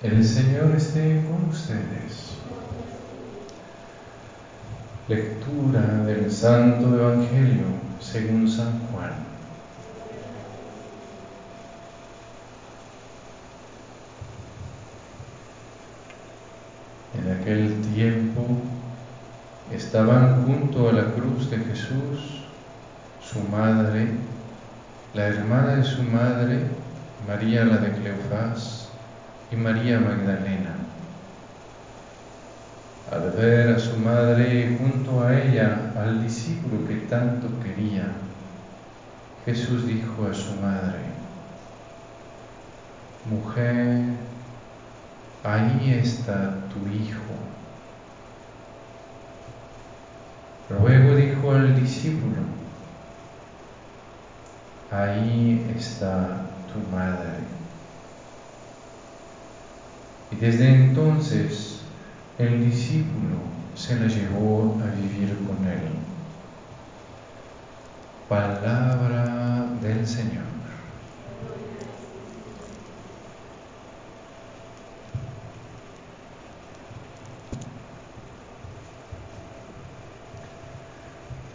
El Señor esté con ustedes. Lectura del Santo Evangelio según San Juan. En aquel tiempo estaban junto a la cruz de Jesús su madre, la hermana de su madre, María la de Cleofás, y María Magdalena. Al ver a su madre junto a ella, al discípulo que tanto quería, Jesús dijo a su madre, Mujer, ahí está tu hijo. Luego dijo al discípulo, ahí está tu madre. Y desde entonces el discípulo se la llevó a vivir con él. Palabra del Señor.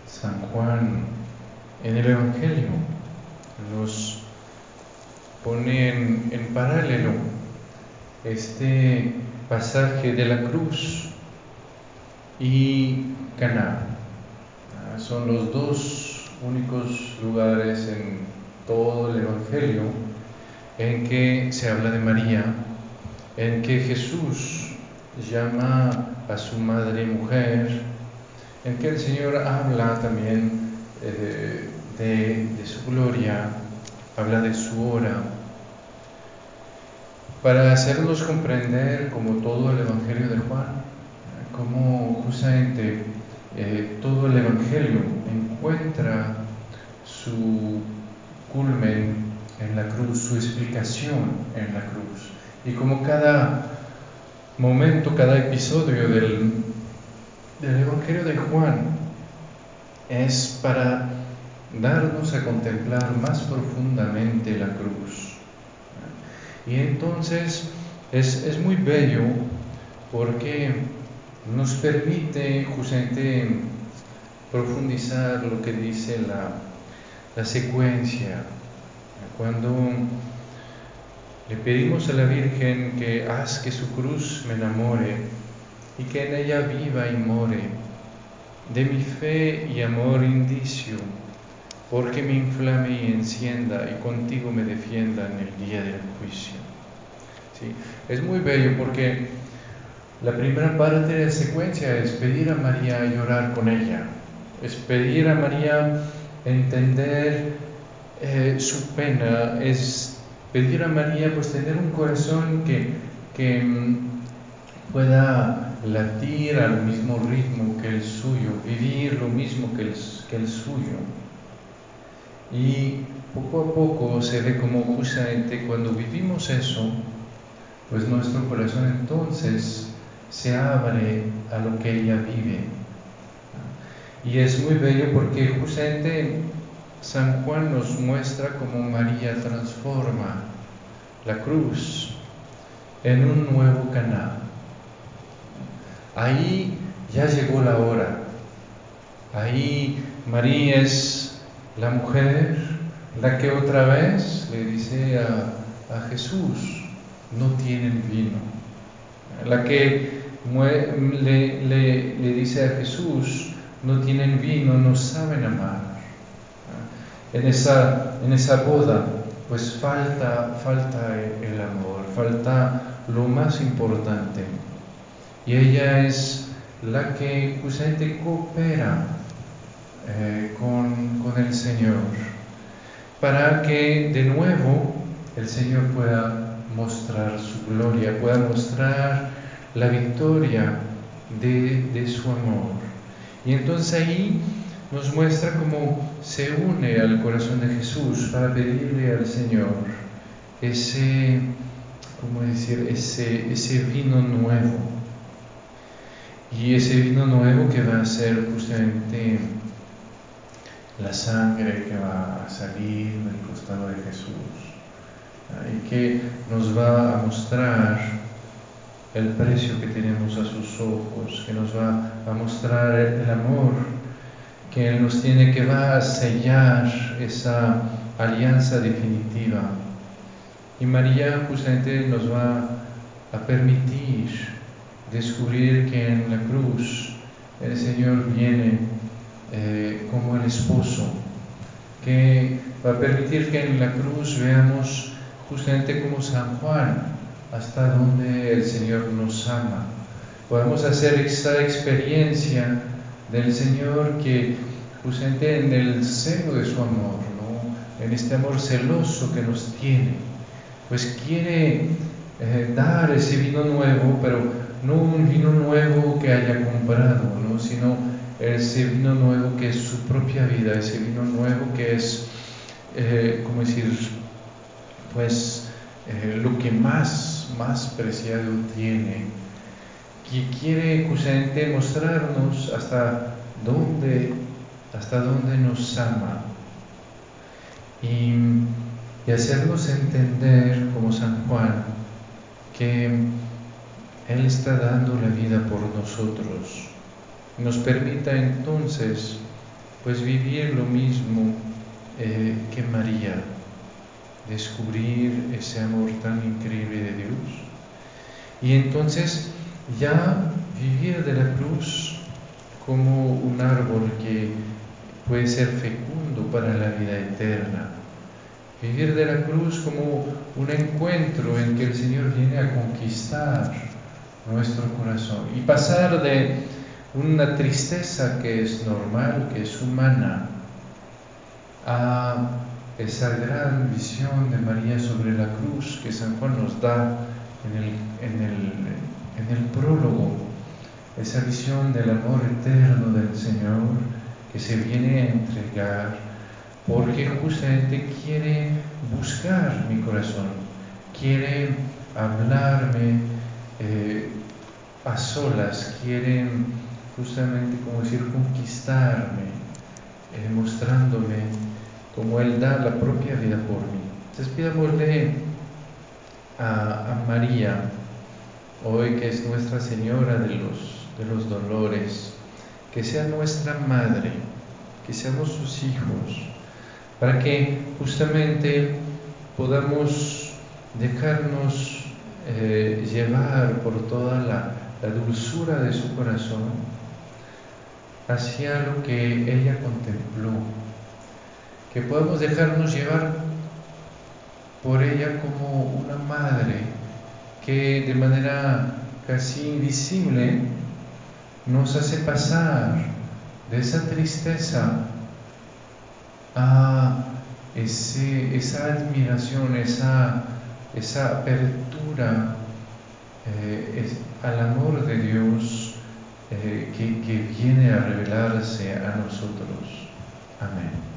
San Juan en el Evangelio nos pone en, en paralelo este pasaje de la cruz y Caná. Ah, son los dos únicos lugares en todo el Evangelio en que se habla de María, en que Jesús llama a su madre mujer, en que el Señor habla también eh, de, de su gloria, habla de su hora para hacernos comprender, como todo el Evangelio de Juan, cómo justamente eh, todo el Evangelio encuentra su culmen en la cruz, su explicación en la cruz, y como cada momento, cada episodio del, del Evangelio de Juan es para darnos a contemplar más profundamente la cruz y entonces es, muy bello porque nos permite justamente profundizar lo que dice la, la secuencia. Cuando le pedimos a la Virgen que haz que su cruz me enamore y que en ella viva y more, de mi fe y amor indicio, porque me inflame y encienda y contigo me defienda en el día del juicio. ¿Sí? Es muy bello porque la primera parte de la secuencia es pedir a María llorar con ella, es pedir a María entender eh, su pena, es pedir a María pues tener un corazón que, que mm, pueda latir al mismo ritmo que el suyo, vivir lo mismo que el suyo. Y poco a poco se ve como justamente cuando vivimos eso, pues nuestro corazón entonces se abre a lo que ella vive. Y es muy bello porque justamente San Juan nos muestra cómo María transforma la cruz en un nuevo canal. Ahí ya llegó la hora. Ahí María es la mujer, la que otra vez le dice a, Jesús, no tienen vino. La que le, le, dice a Jesús, no tienen vino, no saben amar. En esa, en esa boda, pues falta, falta el amor, falta lo más importante. Y ella es la que justamente coopera eh, con, con el Señor, para que de nuevo el Señor pueda mostrar su gloria, pueda mostrar la victoria de, de, su amor. Y entonces ahí nos muestra cómo se une al corazón de Jesús para pedirle al Señor ese, ¿cómo decir?, ese, ese vino nuevo. Y ese vino nuevo que va a ser justamente la sangre que va a salir del costado de Jesús y que nos va a mostrar el precio que tenemos a sus ojos, que nos va a mostrar el amor que Él nos tiene, que va a sellar esa alianza definitiva. Y María justamente nos va a permitir descubrir que en la cruz el Señor viene eh, como el esposo, que va a permitir que en la cruz veamos justamente como San Juan, hasta donde el Señor nos ama. Podemos hacer esa experiencia del Señor que justamente en el seno de su amor, ¿no? en este amor celoso que nos tiene, pues quiere eh, dar ese vino nuevo, pero no un vino nuevo que haya comprado, ¿no? sino ese vino nuevo que es su propia vida, ese vino nuevo que es, eh, ¿cómo decir? Pues eh, lo que más, más preciado tiene, que quiere justamente mostrarnos hasta dónde, hasta dónde nos ama y, y hacernos entender como San Juan que Él está dando la vida por nosotros. Nos permita entonces pues vivir lo mismo eh, que María descubrir ese amor tan increíble de Dios. Y entonces ya vivir de la cruz como un árbol que puede ser fecundo para la vida eterna. Vivir de la cruz como un encuentro en que el Señor viene a conquistar nuestro corazón y pasar de una tristeza que es normal, que es humana, a esa gran visión de María sobre la cruz que San Juan nos da en el, en el, en el prólogo, esa visión del amor eterno del Señor que se viene a entregar porque justamente quiere buscar mi corazón, quiere hablarme eh, a solas, quiere justamente como decir conquistarme, eh, mostrándome como Él da la propia vida por mí. Entonces pidámosle a, a María, hoy que es Nuestra Señora de los, de los Dolores, que sea nuestra Madre, que seamos sus hijos, para que justamente podamos dejarnos eh, llevar por toda la, la dulzura de su corazón hacia lo que ella contempló que podemos dejarnos llevar por ella como una madre que de manera casi invisible nos hace pasar de esa tristeza a esa admiración, esa, esa apertura eh, al amor de Dios eh, que, que viene a revelarse a nosotros. Amén.